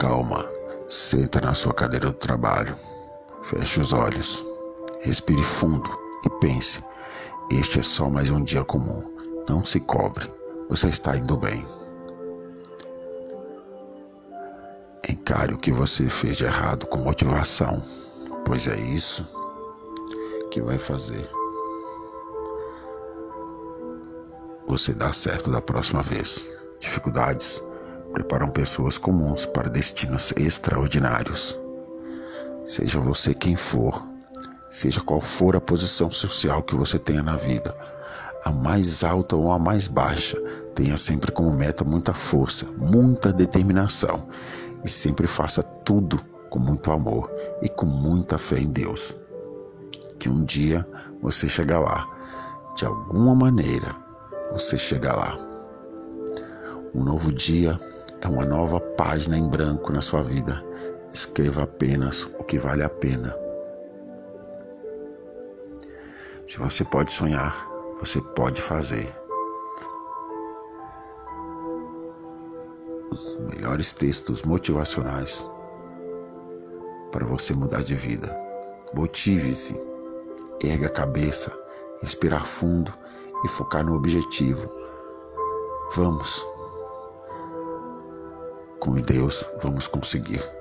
Calma, senta na sua cadeira do trabalho, feche os olhos, respire fundo e pense: este é só mais um dia comum. Não se cobre, você está indo bem. Encare o que você fez de errado com motivação, pois é isso que vai fazer você dar certo da próxima vez. Dificuldades preparam pessoas comuns para destinos extraordinários. Seja você quem for, seja qual for a posição social que você tenha na vida, a mais alta ou a mais baixa, tenha sempre como meta muita força, muita determinação e sempre faça tudo com muito amor e com muita fé em Deus. Que um dia você chegar lá, de alguma maneira você chega lá. Um novo dia é uma nova página em branco na sua vida. Escreva apenas o que vale a pena. Se você pode sonhar, você pode fazer. Os melhores textos motivacionais para você mudar de vida. Motive-se, erga a cabeça, respirar fundo e focar no objetivo. Vamos. Com Deus, vamos conseguir.